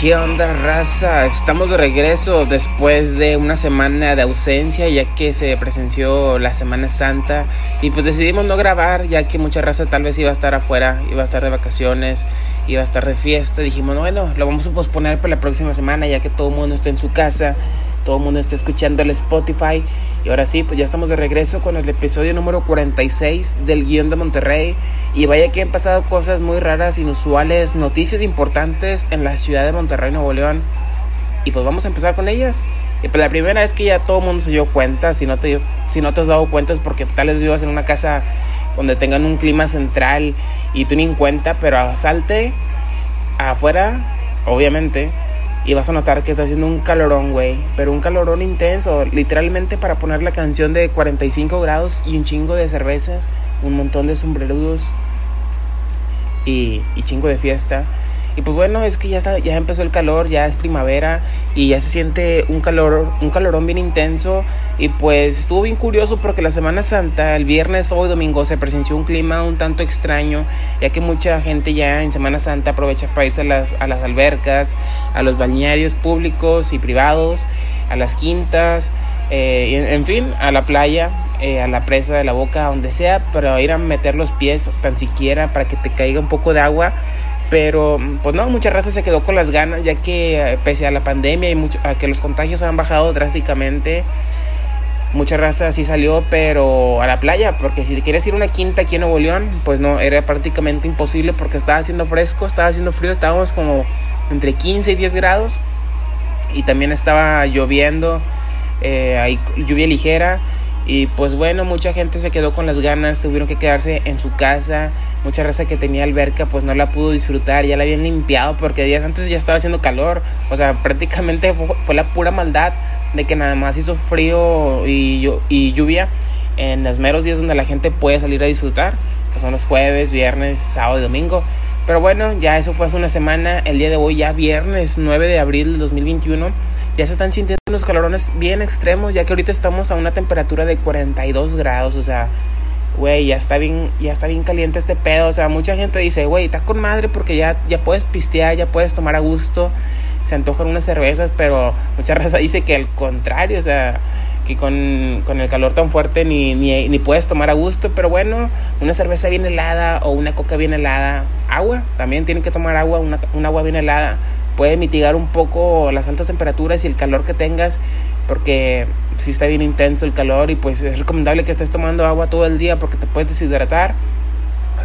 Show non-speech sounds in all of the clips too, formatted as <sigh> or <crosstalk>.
¿Qué onda, raza? Estamos de regreso después de una semana de ausencia, ya que se presenció la Semana Santa. Y pues decidimos no grabar, ya que mucha raza tal vez iba a estar afuera, iba a estar de vacaciones, iba a estar de fiesta. Dijimos, bueno, lo vamos a posponer para la próxima semana, ya que todo el mundo está en su casa, todo el mundo está escuchando el Spotify. Y ahora sí, pues ya estamos de regreso con el episodio número 46 del guion de Monterrey. Y vaya que han pasado cosas muy raras, inusuales, noticias importantes en la ciudad de Monterrey, Nuevo León. Y pues vamos a empezar con ellas. Y pues la primera es que ya todo el mundo se dio cuenta, si no te, si no te has dado cuenta es porque tal vez vivas en una casa donde tengan un clima central y tú ni en cuenta, pero salte afuera, obviamente, y vas a notar que está haciendo un calorón, güey. Pero un calorón intenso. Literalmente para poner la canción de 45 grados y un chingo de cervezas, un montón de sombrerudos y, y chingo de fiesta. Y pues bueno, es que ya, está, ya empezó el calor, ya es primavera y ya se siente un calor, un calorón bien intenso. Y pues estuvo bien curioso porque la Semana Santa, el viernes, hoy domingo, se presenció un clima un tanto extraño, ya que mucha gente ya en Semana Santa aprovecha para irse a las, a las albercas, a los balnearios públicos y privados, a las quintas, eh, en, fin, a la playa. Eh, a la presa de la boca, donde sea, pero ir a meter los pies tan siquiera para que te caiga un poco de agua pero, pues no, mucha raza se quedó con las ganas, ya que eh, pese a la pandemia y mucho, a que los contagios han bajado drásticamente, mucha raza sí salió, pero a la playa, porque si quieres ir a una quinta aquí en Nuevo León, pues no, era prácticamente imposible porque estaba haciendo fresco, estaba haciendo frío, estábamos como entre 15 y 10 grados, y también estaba lloviendo, eh, hay lluvia ligera, y pues bueno, mucha gente se quedó con las ganas, tuvieron que quedarse en su casa mucha raza que tenía alberca pues no la pudo disfrutar, ya la habían limpiado porque días antes ya estaba haciendo calor, o sea, prácticamente fue, la pura maldad de que nada más hizo frío y, y lluvia en los meros días donde la gente puede salir a disfrutar, que son los jueves, viernes, sábado y domingo. Pero bueno, ya eso fue hace una semana, el día de hoy ya viernes 9 de abril del 2021, ya se están sintiendo unos calorones bien extremos, ya que ahorita estamos a una temperatura de 42 grados, o sea, güey, ya está bien, ya está bien caliente este pedo. O sea, mucha gente dice, güey, está con madre porque ya, ya puedes pistear, ya puedes tomar a gusto, se antojan unas cervezas, pero mucha <laughs> raza dice que al contrario, o sea, que con, con el calor tan fuerte ni, ni, ni, puedes tomar a gusto, pero bueno, una cerveza bien helada o una coca bien helada, agua, también tienen que tomar agua, una, un agua bien helada, puede mitigar un poco las altas temperaturas y el calor que tengas porque si está bien intenso el calor y pues es recomendable que estés tomando agua todo el día porque te puedes deshidratar.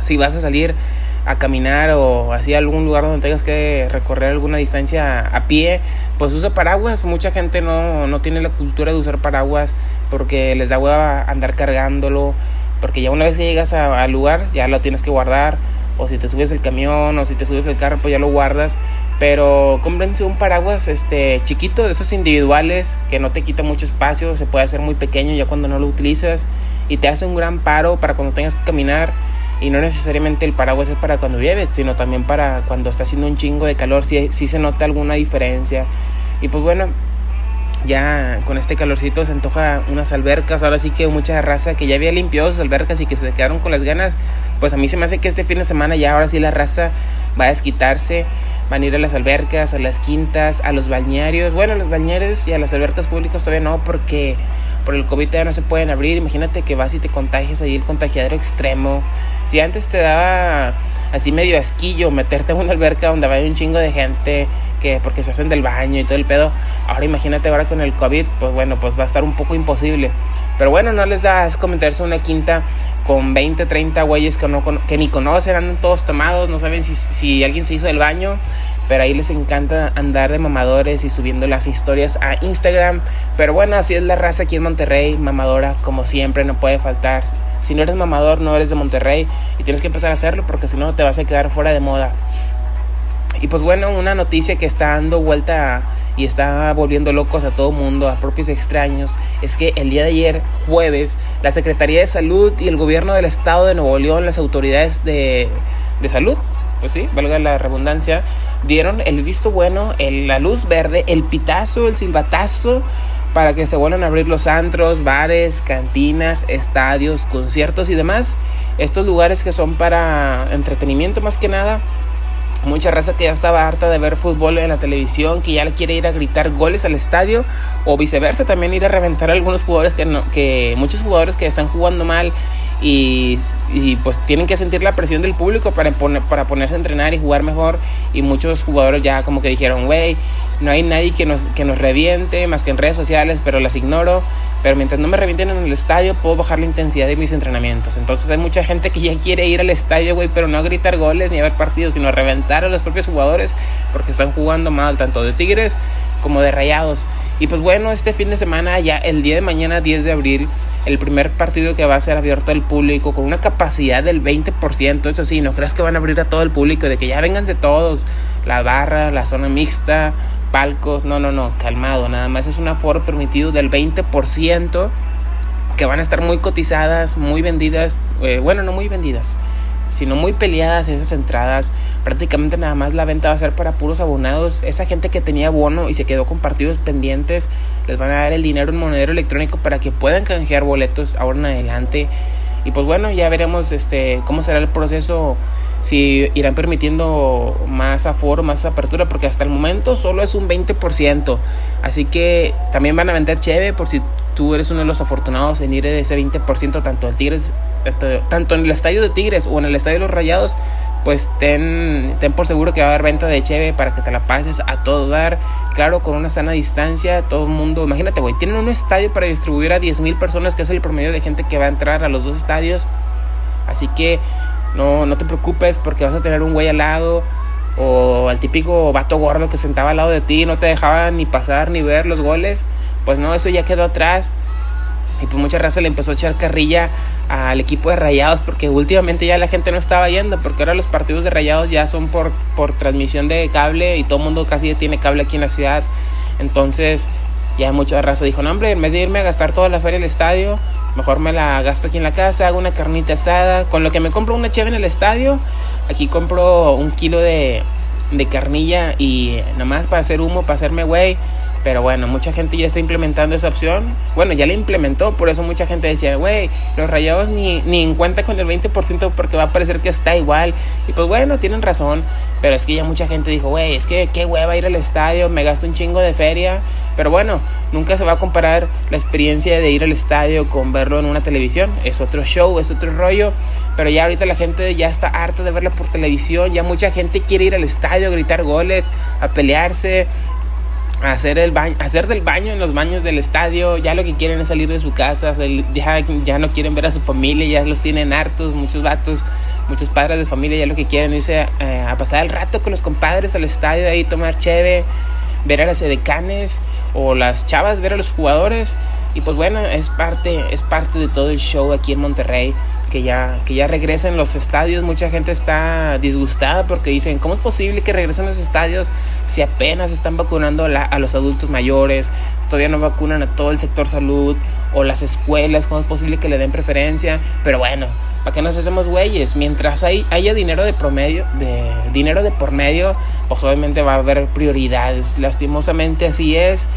Si vas a salir a caminar o así a algún lugar donde tengas que recorrer alguna distancia a pie, pues usa paraguas. Mucha gente no, no tiene la cultura de usar paraguas porque les da hueva andar cargándolo, porque ya una vez que llegas al lugar ya lo tienes que guardar, o si te subes el camión o si te subes el carro pues ya lo guardas pero cómprense un paraguas este chiquito de esos individuales que no te quita mucho espacio, se puede hacer muy pequeño ya cuando no lo utilizas y te hace un gran paro para cuando tengas que caminar y no necesariamente el paraguas es para cuando llueve, sino también para cuando está haciendo un chingo de calor, si, si se nota alguna diferencia. Y pues bueno, ya con este calorcito se antoja unas albercas, ahora sí que mucha raza que ya había limpiado sus albercas y que se quedaron con las ganas, pues a mí se me hace que este fin de semana ya ahora sí la raza va a desquitarse van a ir a las albercas, a las quintas, a los balnearios. Bueno, a los balnearios y a las albercas públicas todavía no, porque por el COVID todavía no se pueden abrir. Imagínate que vas y te contagias ahí el contagiadero extremo. Si antes te daba así medio asquillo meterte en una alberca donde va un chingo de gente que porque se hacen del baño y todo el pedo, ahora imagínate ahora con el COVID, pues bueno, pues va a estar un poco imposible. Pero bueno, no les da comentarse una quinta con 20, 30 güeyes que, no, que ni conocen, andan todos tomados, no saben si, si alguien se hizo del baño, pero ahí les encanta andar de mamadores y subiendo las historias a Instagram. Pero bueno, así es la raza aquí en Monterrey, mamadora, como siempre, no puede faltar. Si no eres mamador, no eres de Monterrey y tienes que empezar a hacerlo porque si no te vas a quedar fuera de moda. Y pues bueno, una noticia que está dando vuelta y está volviendo locos a todo mundo, a propios extraños, es que el día de ayer, jueves, la Secretaría de Salud y el gobierno del estado de Nuevo León, las autoridades de, de salud, pues sí, valga la redundancia, dieron el visto bueno, el, la luz verde, el pitazo, el silbatazo para que se vuelvan a abrir los antros, bares, cantinas, estadios, conciertos y demás. Estos lugares que son para entretenimiento más que nada Mucha raza que ya estaba harta de ver fútbol en la televisión, que ya le quiere ir a gritar goles al estadio o viceversa, también ir a reventar a algunos jugadores que no, que muchos jugadores que están jugando mal y, pues tienen que sentir la presión del público para, poner, para ponerse a entrenar y jugar mejor y muchos jugadores ya como que dijeron, güey, no hay nadie que nos, que nos reviente más que en redes sociales, pero las ignoro. Pero mientras no me revienten en el estadio, puedo bajar la intensidad de mis entrenamientos. Entonces hay mucha gente que ya quiere ir al estadio, güey, pero no a gritar goles ni a ver partidos, sino a reventar a los propios jugadores porque están jugando mal, tanto de Tigres como de Rayados. Y pues bueno, este fin de semana, ya el día de mañana, 10 de abril, el primer partido que va a ser abierto al público con una capacidad del 20%. Eso sí, no creas que van a abrir a todo el público, de que ya vénganse todos, la barra, la zona mixta, palcos, no, no, no, calmado, nada más es un aforo permitido del 20% que van a estar muy cotizadas, muy vendidas, eh, bueno, no muy vendidas, sino muy peleadas esas entradas. Prácticamente nada más la venta va a ser para puros abonados. Esa gente que tenía bono y se quedó con partidos pendientes, les van a dar el dinero en monedero electrónico para que puedan canjear boletos ahora en adelante. Y pues bueno, ya veremos este cómo será el proceso si irán permitiendo más aforo, más apertura, porque hasta el momento solo es un 20%. Así que también van a vender cheve por si tú eres uno de los afortunados en ir de ese 20%, tanto el Tigres, tanto en el estadio de Tigres o en el estadio de los Rayados, pues ten, ten por seguro que va a haber venta de cheve para que te la pases a todo dar. Claro, con una sana distancia, todo el mundo, imagínate, güey, tienen un estadio para distribuir a 10.000 personas, que es el promedio de gente que va a entrar a los dos estadios. Así que no, no te preocupes porque vas a tener un güey al lado o al típico vato gordo que sentaba al lado de ti no te dejaba ni pasar ni ver los goles. Pues no, eso ya quedó atrás. Y pues mucha raza le empezó a echar carrilla al equipo de Rayados porque últimamente ya la gente no estaba yendo porque ahora los partidos de Rayados ya son por, por transmisión de cable y todo el mundo casi tiene cable aquí en la ciudad. Entonces ya mucha raza dijo, no hombre, en vez de irme a gastar toda la feria al estadio, Mejor me la gasto aquí en la casa, hago una carnita asada. Con lo que me compro una cheve en el estadio, aquí compro un kilo de, de carnilla y nada más para hacer humo, para hacerme güey. Pero bueno, mucha gente ya está implementando esa opción. Bueno, ya la implementó, por eso mucha gente decía, güey, los rayados ni, ni en con el 20% porque va a parecer que está igual. Y pues bueno, tienen razón. Pero es que ya mucha gente dijo, güey, es que qué hueva ir al estadio, me gasto un chingo de feria. Pero bueno, nunca se va a comparar la experiencia de ir al estadio con verlo en una televisión. Es otro show, es otro rollo. Pero ya ahorita la gente ya está harta de verlo por televisión. Ya mucha gente quiere ir al estadio a gritar goles, a pelearse, hacer, el baño, hacer del baño en los baños del estadio. Ya lo que quieren es salir de su casa. Ya, ya no quieren ver a su familia, ya los tienen hartos, muchos vatos muchos padres de familia ya lo que quieren irse eh, a, pasar el rato con los compadres al estadio ahí tomar cheve ver a las edecanes o las chavas ver a los jugadores y pues bueno es parte es parte de todo el show aquí en Monterrey que ya que ya regresen los estadios mucha gente está disgustada porque dicen cómo es posible que regresen los estadios si apenas están vacunando a los adultos mayores todavía no vacunan a todo el sector salud o las escuelas cómo es posible que le den preferencia pero bueno ¿Para qué nos hacemos güeyes? Mientras hay, haya dinero de promedio, de dinero de por medio, pues obviamente va a haber prioridades. Lastimosamente así es.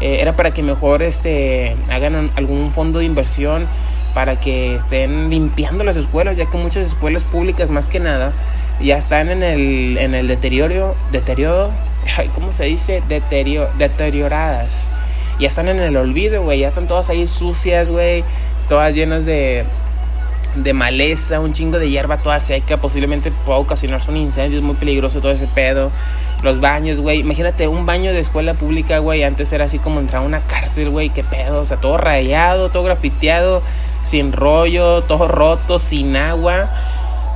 Eh, era para que mejor este, hagan algún fondo de inversión para que estén limpiando las escuelas, ya que muchas escuelas públicas más que nada ya están en el, en el deterioro, deterioro, <laughs> ¿cómo se dice? Deterioradas. Ya están en el olvido, güey, ya están todas ahí sucias, güey, todas llenas de, de maleza, un chingo de hierba toda seca, posiblemente pueda ocasionarse un incendio, es muy peligroso todo ese pedo. Los baños, güey, imagínate un baño de escuela pública, güey, antes era así como entrar a una cárcel, güey, qué pedo, o sea, todo rayado, todo grafiteado, sin rollo, todo roto, sin agua.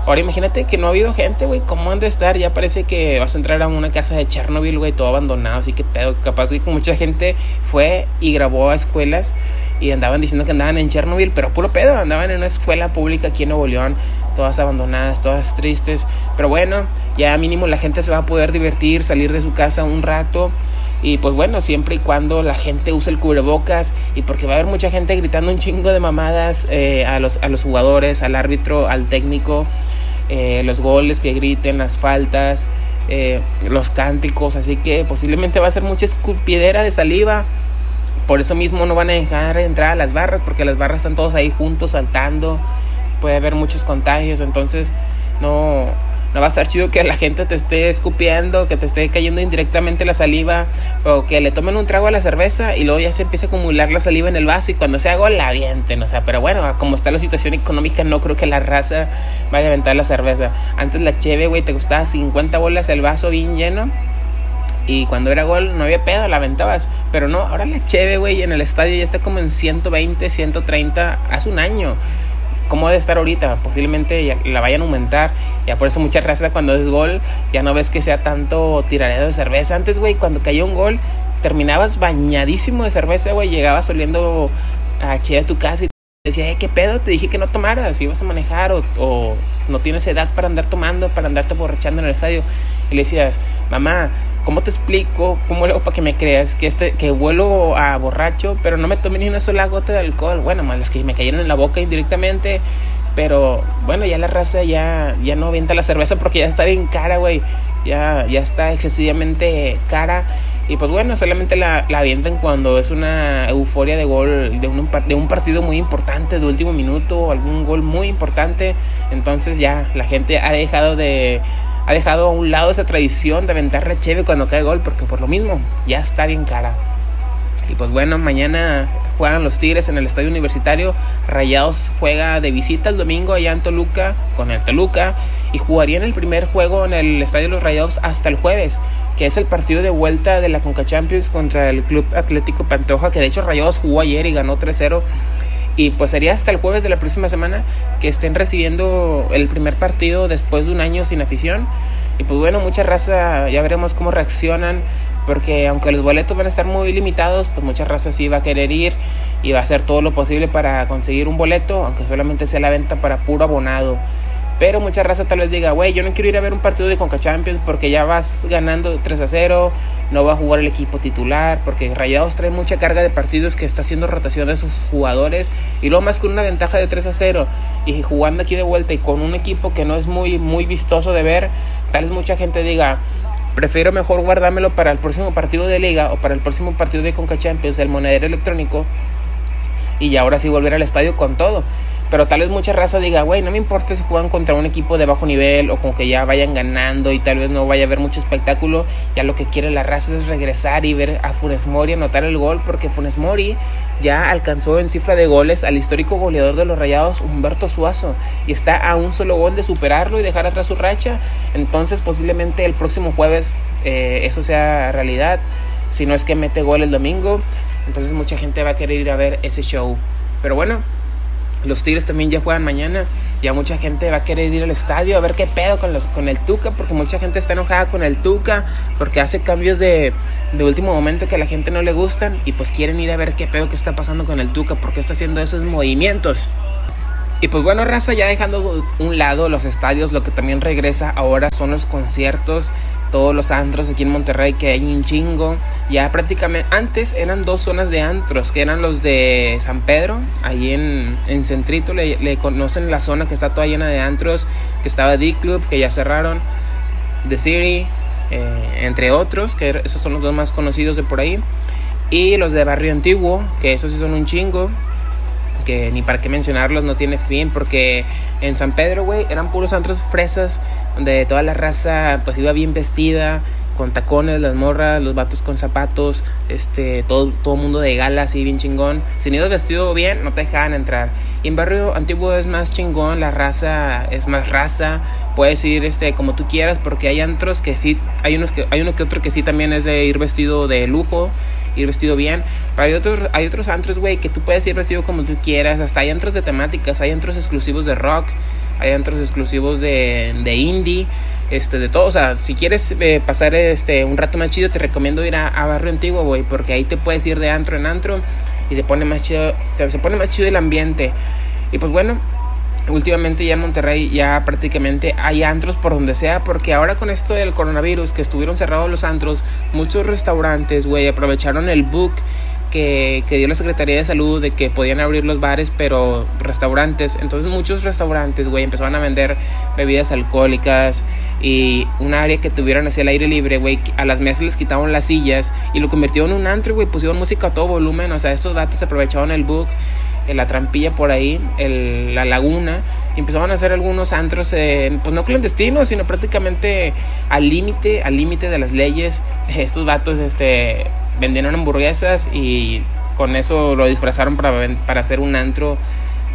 Ahora imagínate que no ha habido gente, güey, ¿cómo han de estar? Ya parece que vas a entrar a una casa de Chernobyl, güey, todo abandonado, así que pedo, capaz que mucha gente fue y grabó a escuelas y andaban diciendo que andaban en Chernobyl, pero puro pedo, andaban en una escuela pública aquí en Nuevo León, todas abandonadas, todas tristes, pero bueno, ya mínimo la gente se va a poder divertir, salir de su casa un rato. Y pues bueno, siempre y cuando la gente use el cubrebocas y porque va a haber mucha gente gritando un chingo de mamadas eh, a, los, a los jugadores, al árbitro, al técnico, eh, los goles que griten, las faltas, eh, los cánticos, así que posiblemente va a ser mucha escupidera de saliva por eso mismo no van a dejar entrar a las barras, porque las barras están todos ahí juntos saltando. Puede haber muchos contagios, entonces no, no va a estar chido que la gente te esté escupiendo, que te esté cayendo indirectamente la saliva, o que le tomen un trago a la cerveza y luego ya se empieza a acumular la saliva en el vaso y cuando se haga la avienten, o sea, pero bueno, como está la situación económica, no creo que la raza vaya a aventar la cerveza. Antes la cheve, güey, te costaba 50 bolas el vaso bien lleno. Y cuando era gol no había pedo, la aventabas. Pero no, ahora la cheve, güey, en el estadio ya está como en 120, 130, hace un año cómo debe estar ahorita. Posiblemente la vayan a aumentar. Ya por eso mucha raza cuando es gol, ya no ves que sea tanto tiradero de cerveza. Antes, güey, cuando cayó un gol, terminabas bañadísimo de cerveza, güey. Llegabas oliendo a che a tu casa y decía, eh, ¿qué pedo? Te dije que no tomaras, ibas a manejar o, o no tienes edad para andar tomando, para andarte borrachando en el estadio. Y le decías, mamá, ¿cómo te explico? ¿Cómo lo hago para que me creas? Que este, que vuelo a borracho, pero no me tomé ni una sola gota de alcohol. Bueno, más que me cayeron en la boca indirectamente. Pero bueno, ya la raza ya, ya no avienta la cerveza porque ya está bien cara, güey. Ya, ya está excesivamente cara. Y pues bueno, solamente la, la avientan cuando es una euforia de gol, de un, de un partido muy importante, de último minuto, algún gol muy importante. Entonces ya la gente ha dejado de, ha dejado a un lado esa tradición de aventar la cuando cae gol, porque por lo mismo ya está bien cara. Y pues bueno, mañana juegan los Tigres en el estadio universitario. Rayados juega de visita el domingo allá en Toluca con el Toluca. Y jugarían el primer juego en el estadio de los Rayados hasta el jueves, que es el partido de vuelta de la Conca Champions contra el Club Atlético Pantoja, que de hecho Rayados jugó ayer y ganó 3-0. Y pues sería hasta el jueves de la próxima semana que estén recibiendo el primer partido después de un año sin afición. Y pues bueno, mucha raza, ya veremos cómo reaccionan, porque aunque los boletos van a estar muy limitados, pues mucha raza sí va a querer ir y va a hacer todo lo posible para conseguir un boleto, aunque solamente sea la venta para puro abonado. Pero mucha raza tal vez diga, güey, yo no quiero ir a ver un partido de Conca Champions porque ya vas ganando 3 a 0, no va a jugar el equipo titular, porque Rayados trae mucha carga de partidos que está haciendo rotación de sus jugadores y luego más con una ventaja de 3 a 0 y jugando aquí de vuelta y con un equipo que no es muy, muy vistoso de ver, tal vez mucha gente diga, prefiero mejor guardármelo para el próximo partido de liga o para el próximo partido de Conca Champions, el monedero electrónico, y ahora sí volver al estadio con todo. Pero tal vez mucha raza diga, güey, no me importa si juegan contra un equipo de bajo nivel o con que ya vayan ganando y tal vez no vaya a haber mucho espectáculo. Ya lo que quiere la raza es regresar y ver a Funes Mori anotar el gol porque Funes Mori ya alcanzó en cifra de goles al histórico goleador de los Rayados, Humberto Suazo, y está a un solo gol de superarlo y dejar atrás su racha. Entonces posiblemente el próximo jueves eh, eso sea realidad. Si no es que mete gol el domingo, entonces mucha gente va a querer ir a ver ese show. Pero bueno, los Tigres también ya juegan mañana. Ya mucha gente va a querer ir al estadio a ver qué pedo con, los, con el Tuca, porque mucha gente está enojada con el Tuca, porque hace cambios de, de último momento que a la gente no le gustan y pues quieren ir a ver qué pedo que está pasando con el Tuca, porque está haciendo esos movimientos. Y pues bueno, raza, ya dejando un lado los estadios, lo que también regresa ahora son los conciertos, todos los antros aquí en Monterrey, que hay un chingo. Ya prácticamente, antes eran dos zonas de antros, que eran los de San Pedro, ahí en, en Centrito, le, conocen la zona que está toda llena de antros, que estaba D-Club, que ya cerraron, The City, eh, entre otros, que esos son los dos más conocidos de por ahí. Y los de Barrio Antiguo, que esos sí son un chingo ni para qué mencionarlos, no tiene fin, porque en San Pedro, güey, eran puros antros fresas, donde toda la raza pues iba bien vestida, con tacones, las morras, los vatos con zapatos, este, todo, todo mundo de gala así bien chingón. Si no ibas vestido bien, no te dejaban entrar. Y en barrio antiguo es más chingón, la raza es más raza, puedes ir este como tú quieras, porque hay antros que sí, hay unos que, hay uno que otro que sí también es de ir vestido de lujo ir vestido bien. Pero hay otros, hay otros antros, güey, que tú puedes ir vestido como tú quieras. Hasta hay antros de temáticas, hay antros exclusivos de rock, hay antros exclusivos de, de indie, este, de todo. O sea, si quieres eh, pasar este, un rato más chido, te recomiendo ir a, Barrio Antiguo, güey, porque ahí te puedes ir de antro en antro y te pone más chido, se pone más chido el ambiente. Y pues bueno, últimamente ya en Monterrey ya prácticamente hay antros por donde sea, porque ahora con esto del coronavirus, que estuvieron cerrados los antros, muchos restaurantes, güey, aprovecharon el book que, que, dio la Secretaría de Salud de que podían abrir los bares, pero restaurantes. Entonces muchos restaurantes, güey, empezaron a vender bebidas alcohólicas y un área que tuvieran hacia el aire libre, güey, a las mesas les quitaban las sillas y lo convirtieron en un antro, güey, pusieron música a todo volumen, o sea, estos datos aprovecharon el book la trampilla por ahí, la laguna, y empezaron a hacer algunos antros, pues no clandestinos, sino prácticamente al límite, al límite de las leyes. <laughs> Estos vatos este, vendieron hamburguesas y con eso lo disfrazaron para, para hacer un antro,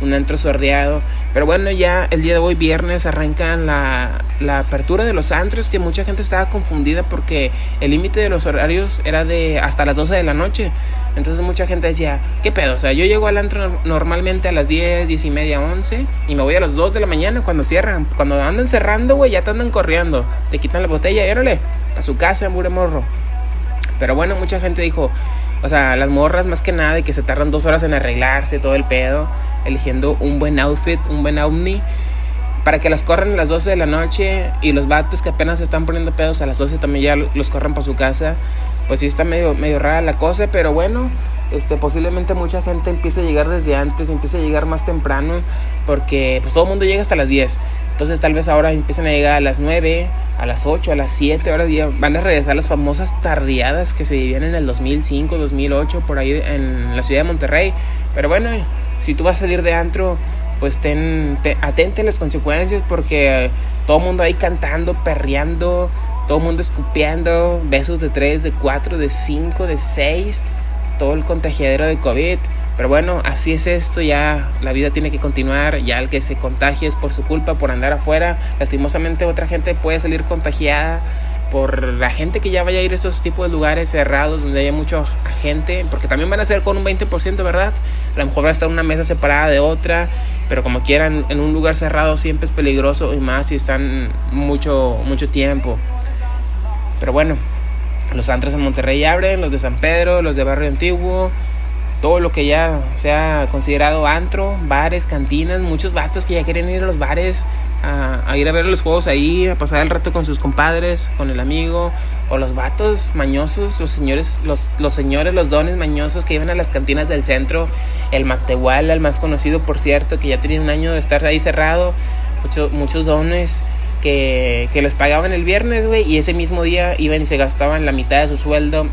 un antro sordeado. Pero bueno, ya el día de hoy, viernes, arrancan la, la apertura de los antros, que mucha gente estaba confundida porque el límite de los horarios era de hasta las 12 de la noche. Entonces mucha gente decía, ¿qué pedo? O sea, yo llego al antro normalmente a las 10, 10 y media, 11 y me voy a las 2 de la mañana cuando cierran. Cuando andan cerrando, güey, ya te andan corriendo. Te quitan la botella y órale, a su casa, mure morro. Pero bueno, mucha gente dijo, o sea, las morras más que nada y que se tardan dos horas en arreglarse todo el pedo eligiendo un buen outfit, un buen ovni, para que las corran a las 12 de la noche y los vatos que apenas se están poniendo pedos a las 12 también ya los corran para su casa. Pues sí está medio, medio rara la cosa, pero bueno, este, posiblemente mucha gente empiece a llegar desde antes, empiece a llegar más temprano, porque pues todo el mundo llega hasta las 10. Entonces tal vez ahora empiecen a llegar a las 9, a las 8, a las 7, ahora van a regresar las famosas tardeadas que se vivían en el 2005, 2008, por ahí en la ciudad de Monterrey. Pero bueno, si tú vas a salir de antro, pues ten, atente a las consecuencias porque todo el mundo ahí cantando, perreando, todo el mundo escupiendo, besos de 3, de 4, de 5, de 6, todo el contagiadero de COVID. Pero bueno, así es esto, ya la vida tiene que continuar, ya el que se contagie es por su culpa, por andar afuera. Lastimosamente otra gente puede salir contagiada por la gente que ya vaya a ir a estos tipos de lugares cerrados donde haya mucha gente, porque también van a ser con un 20%, ¿verdad? A lo mejor va a estar una mesa separada de otra, pero como quieran, en un lugar cerrado siempre es peligroso y más si están mucho, mucho tiempo. Pero bueno, los antros en Monterrey abren, los de San Pedro, los de Barrio Antiguo, todo lo que ya sea considerado antro, bares, cantinas, muchos vatos que ya quieren ir a los bares a, ir a ver los juegos ahí, a pasar el rato con sus compadres, con el amigo, o los vatos mañosos, los señores, los, señores, los dones mañosos que iban a las cantinas del centro, el Matehuala, el más conocido por cierto, que ya tenía un año de estar ahí cerrado, muchos dones que, les pagaban el viernes, güey, y ese mismo día iban y se gastaban la mitad de su sueldo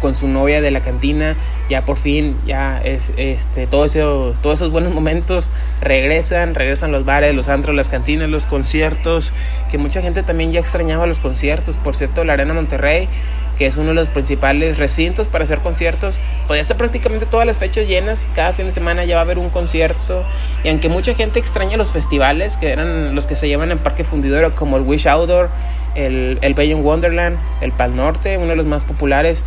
con su novia de la cantina, ya por fin, ya es este todo eso, todos esos buenos momentos regresan, regresan los bares, los antros, las cantinas, los conciertos, que mucha gente también ya extrañaba los conciertos, por cierto, la Arena Monterrey, que es uno de los principales recintos para hacer conciertos, pues ya prácticamente todas las fechas llenas, cada fin de semana ya va a haber un concierto, y aunque mucha gente extraña los festivales, que eran los que se llevan en Parque Fundidora, como el Wish Outdoor, el, el Wonderland, el Pal Norte, uno de los más populares,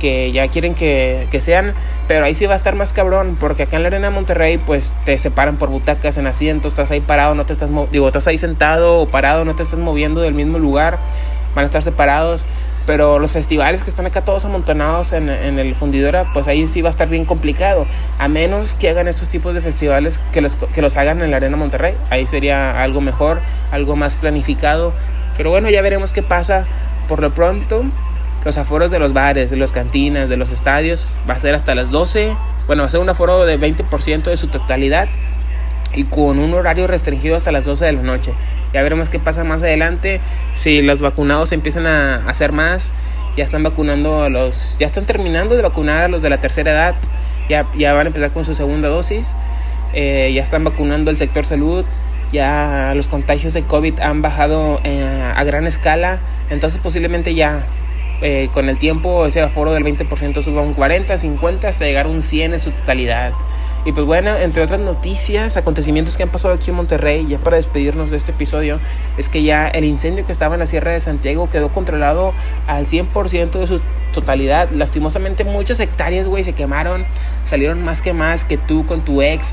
que ya quieren que, sean, pero ahí sí va a estar más cabrón, porque acá en la Arena Monterrey, pues te separan por butacas en asientos, estás ahí parado, no te estás, digo, estás ahí sentado o parado, no te estás moviendo del mismo lugar, van a estar separados. Pero los festivales que están acá todos amontonados en, en el fundidora, pues ahí sí va a estar bien complicado. A menos que hagan estos tipos de festivales que los, que los hagan en la Arena Monterrey. Ahí sería algo mejor, algo más planificado. Pero bueno, ya veremos qué pasa. Por lo pronto, los aforos de los bares, de las cantinas, de los estadios, va a ser hasta las 12. Bueno, va a ser un aforo de 20% de su totalidad y con un horario restringido hasta las 12 de la noche. Ya veremos qué pasa más adelante. Si los vacunados empiezan a hacer más, ya están vacunando a los. Ya están terminando de vacunar a los de la tercera edad. Ya, ya van a empezar con su segunda dosis. Eh, ya están vacunando el sector salud. Ya los contagios de COVID han bajado eh, a gran escala. Entonces, posiblemente ya eh, con el tiempo ese aforo del 20% suba un 40, 50 hasta llegar a un 100 en su totalidad. Y pues bueno, entre otras noticias, acontecimientos que han pasado aquí en Monterrey, ya para despedirnos de este episodio, es que ya el incendio que estaba en la Sierra de Santiago quedó controlado al 100% de su totalidad. Lastimosamente muchas hectáreas, güey, se quemaron, salieron más que más que tú con tu ex.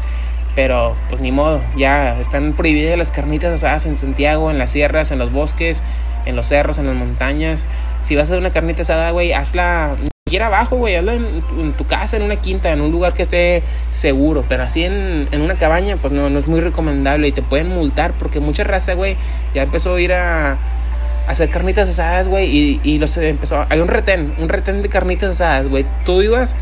Pero pues ni modo, ya están prohibidas las carnitas asadas en Santiago, en las sierras, en los bosques, en los cerros, en las montañas si vas a hacer una carnita asada, güey, hazla siquiera abajo, güey, hazla en, tu casa, en una quinta, en un lugar que esté seguro, pero así en, en una cabaña, pues no, no es muy recomendable y te pueden multar porque mucha raza, güey, ya empezó a ir a, hacer carnitas asadas, güey, y, y los empezó, hay un retén, un retén de carnitas asadas, güey, tú ibas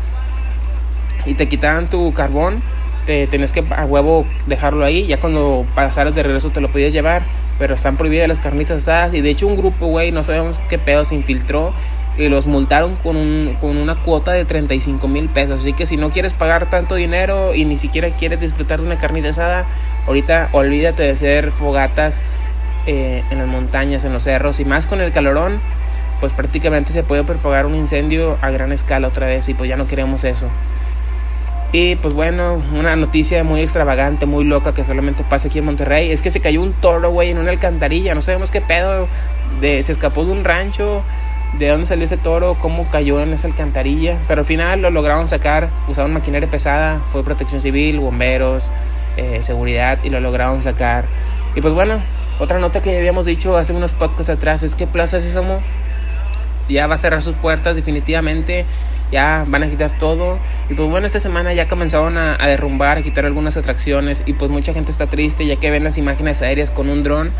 y te quitaban tu carbón, te tenés que a huevo dejarlo ahí, ya cuando pasaras de regreso te lo podías llevar pero están prohibidas las carnitas asadas. Y de hecho, un grupo, güey, no sabemos qué pedo se infiltró y los multaron con, un, con una cuota de 35 mil pesos. Así que si no quieres pagar tanto dinero y ni siquiera quieres disfrutar de una carnita asada, ahorita olvídate de hacer fogatas eh, en las montañas, en los cerros y más con el calorón, pues prácticamente se puede propagar un incendio a gran escala otra vez y pues ya no queremos eso. Y pues bueno, una noticia muy extravagante, muy loca que solamente pasa aquí en Monterrey. Es que se cayó un toro, güey, en una alcantarilla. No sabemos qué pedo. De, se escapó de un rancho de dónde salió ese toro, cómo cayó en esa alcantarilla, pero al final lo lograron sacar, usaron maquinaria pesada, fue protección civil, bomberos, eh, seguridad y lo lograron sacar. Y pues bueno, otra nota que habíamos dicho hace unos podcasts atrás es que Plaza Sésamo ya va a cerrar sus puertas definitivamente, ya van a quitar todo. Y pues bueno, esta semana ya comenzaron a, a derrumbar, a quitar algunas atracciones y pues mucha gente está triste ya que ven las imágenes aéreas con un dron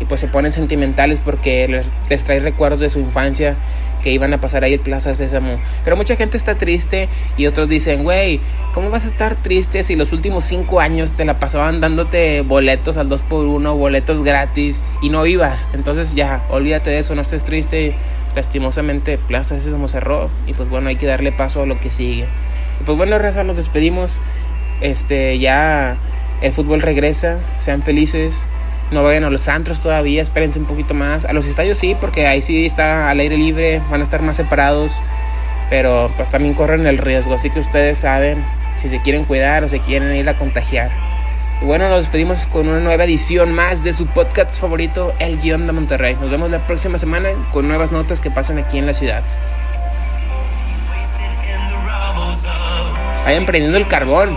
y pues se ponen sentimentales porque les, les trae recuerdos de su infancia que iban a pasar ahí en Plaza Sésamo. Pero mucha gente está triste y otros dicen, güey, ¿cómo vas a estar triste si los últimos cinco años te la pasaban dándote boletos al 2x1, boletos gratis y no vivas? Entonces ya, olvídate de eso, no estés triste. Lastimosamente Plaza Sésamo cerró y pues bueno, hay que darle paso a lo que sigue. Y pues bueno, Reza, nos despedimos. Este, ya el fútbol regresa, sean felices no vayan a los antros todavía, espérense un poquito más. A los estadios sí, porque ahí sí está al aire libre, van a estar más separados, pero pues también corren el riesgo, así que ustedes saben si se quieren cuidar o se quieren ir a contagiar. Y bueno, nos despedimos con una nueva edición más de su podcast favorito, El Guión de Monterrey. Nos vemos la próxima semana con nuevas notas que pasan aquí en la ciudad. Vayan prendiendo el carbón.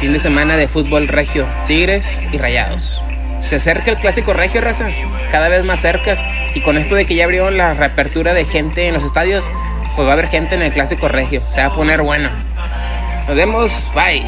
Fin de semana de fútbol regio, Tigres y Rayados. Se acerca el clásico regio, raza, cada vez más cerca. Y con esto de que ya abrió la reapertura de gente en los estadios, pues va a haber gente en el clásico regio. Se va a poner bueno. Nos vemos, bye.